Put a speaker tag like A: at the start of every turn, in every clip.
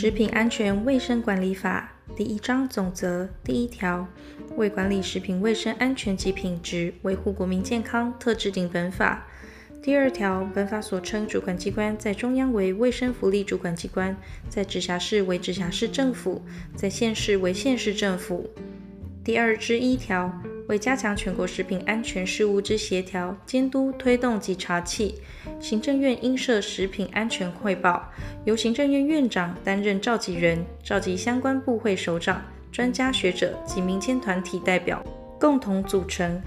A: 食品安全卫生管理法第一章总则第一条，为管理食品卫生安全及品质，维护国民健康，特制定本法。第二条，本法所称主管机关，在中央为卫生福利主管机关，在直辖市为直辖市政府，在县市为县市政府。第二之一条，为加强全国食品安全事务之协调、监督、推动及查缉，行政院应设食品安全汇报，由行政院院长担任召集人，召集相关部会首长、专家学者及民间团体代表，共同组成。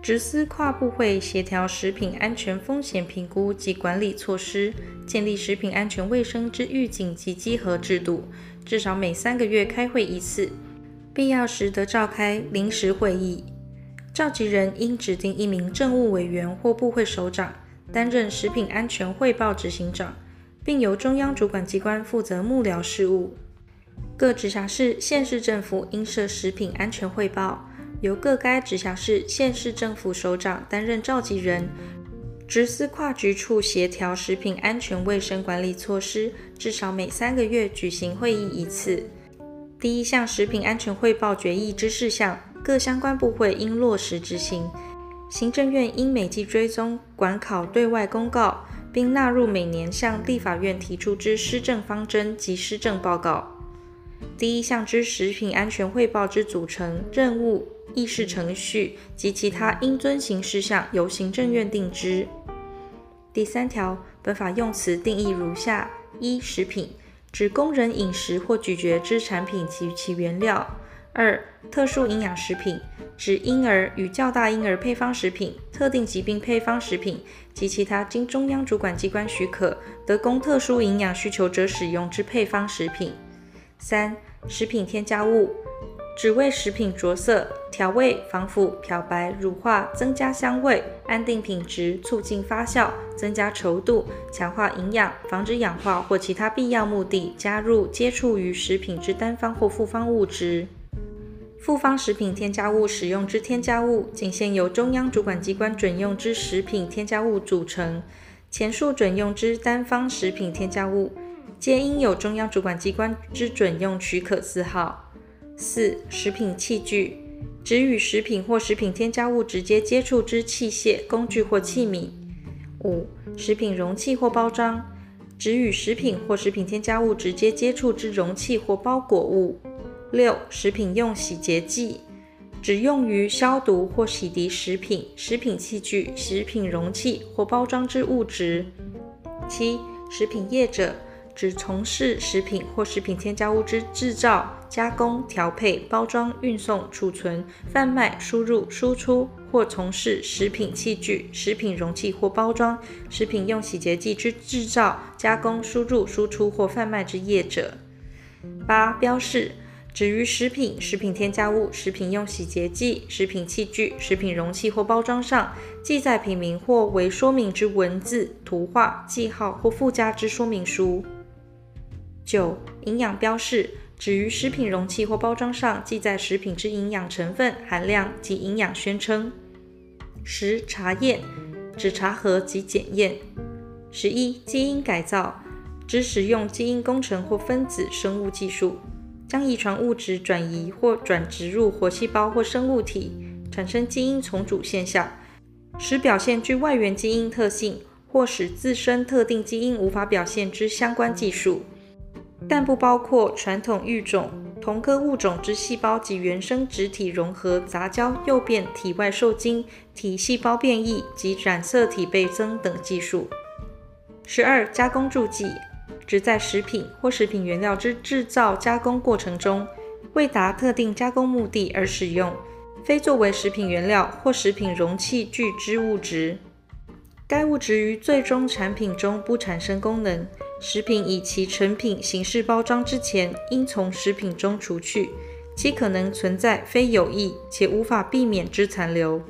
A: 直司跨部会协调食品安全风险评估及管理措施，建立食品安全卫生之预警及稽核制度，至少每三个月开会一次，必要时得召开临时会议。召集人应指定一名政务委员或部会首长担任食品安全汇报执行长，并由中央主管机关负责幕僚事务。各直辖市、县市政府应设食品安全汇报。由各该直辖市、县市政府首长担任召集人，直司跨局处协调食品安全卫生管理措施，至少每三个月举行会议一次。第一项食品安全汇报决议之事项，各相关部会应落实执行。行政院应每季追踪管考对外公告，并纳入每年向立法院提出之施政方针及施政报告。第一项之食品安全汇报之组成、任务、议事程序及其他应遵行事项，由行政院定之。第三条，本法用词定义如下：一、食品，指供人饮食或咀嚼之产品及其原料；二、特殊营养食品，指婴儿与较大婴儿配方食品、特定疾病配方食品及其他经中央主管机关许可，得供特殊营养需求者使用之配方食品。三、食品添加物，只为食品着色、调味、防腐、漂白、乳化、增加香味、安定品质、促进发酵、增加稠度、强化营养、防止氧化或其他必要目的加入、接触于食品之单方或复方物质。复方食品添加物使用之添加物，仅限由中央主管机关准用之食品添加物组成。前述准用之单方食品添加物，皆应有中央主管机关之准用许可字号。四、食品器具，指与食品或食品添加物直接接触之器械、工具或器皿。五、食品容器或包装，指与食品或食品添加物直接接触之容器或包裹物。六、食品用洗洁剂，指用于消毒或洗涤食品、食品器具、食品容器或包装之物质。七、食品业者。指从事食品或食品添加物之制造、加工、调配、包装、运送、储存、贩卖、输入、输出，或从事食品器具、食品容器或包装、食品用洗洁剂之制造、加工、输入、输出或贩卖之业者。八、标示，指于食品、食品添加物、食品用洗洁剂、食品器具、食品容器或包装上记载品名或为说明之文字、图画、记号或附加之说明书。九、营养标示，指于食品容器或包装上记载食品之营养成分、含量及营养宣称。十、查验，指查核及检验。十一、基因改造，指使用基因工程或分子生物技术，将遗传物质转移或转植入活细胞或生物体，产生基因重组现象，使表现具外源基因特性，或使自身特定基因无法表现之相关技术。但不包括传统育种、同科物种之细胞及原生植体融合、杂交、诱变、体外受精、体细胞变异及染色体倍增等技术。十二、加工助剂，指在食品或食品原料之制造加工过程中，为达特定加工目的而使用，非作为食品原料或食品容器具之物质。该物质于最终产品中不产生功能。食品以其成品形式包装之前，应从食品中除去其可能存在非有益且无法避免之残留。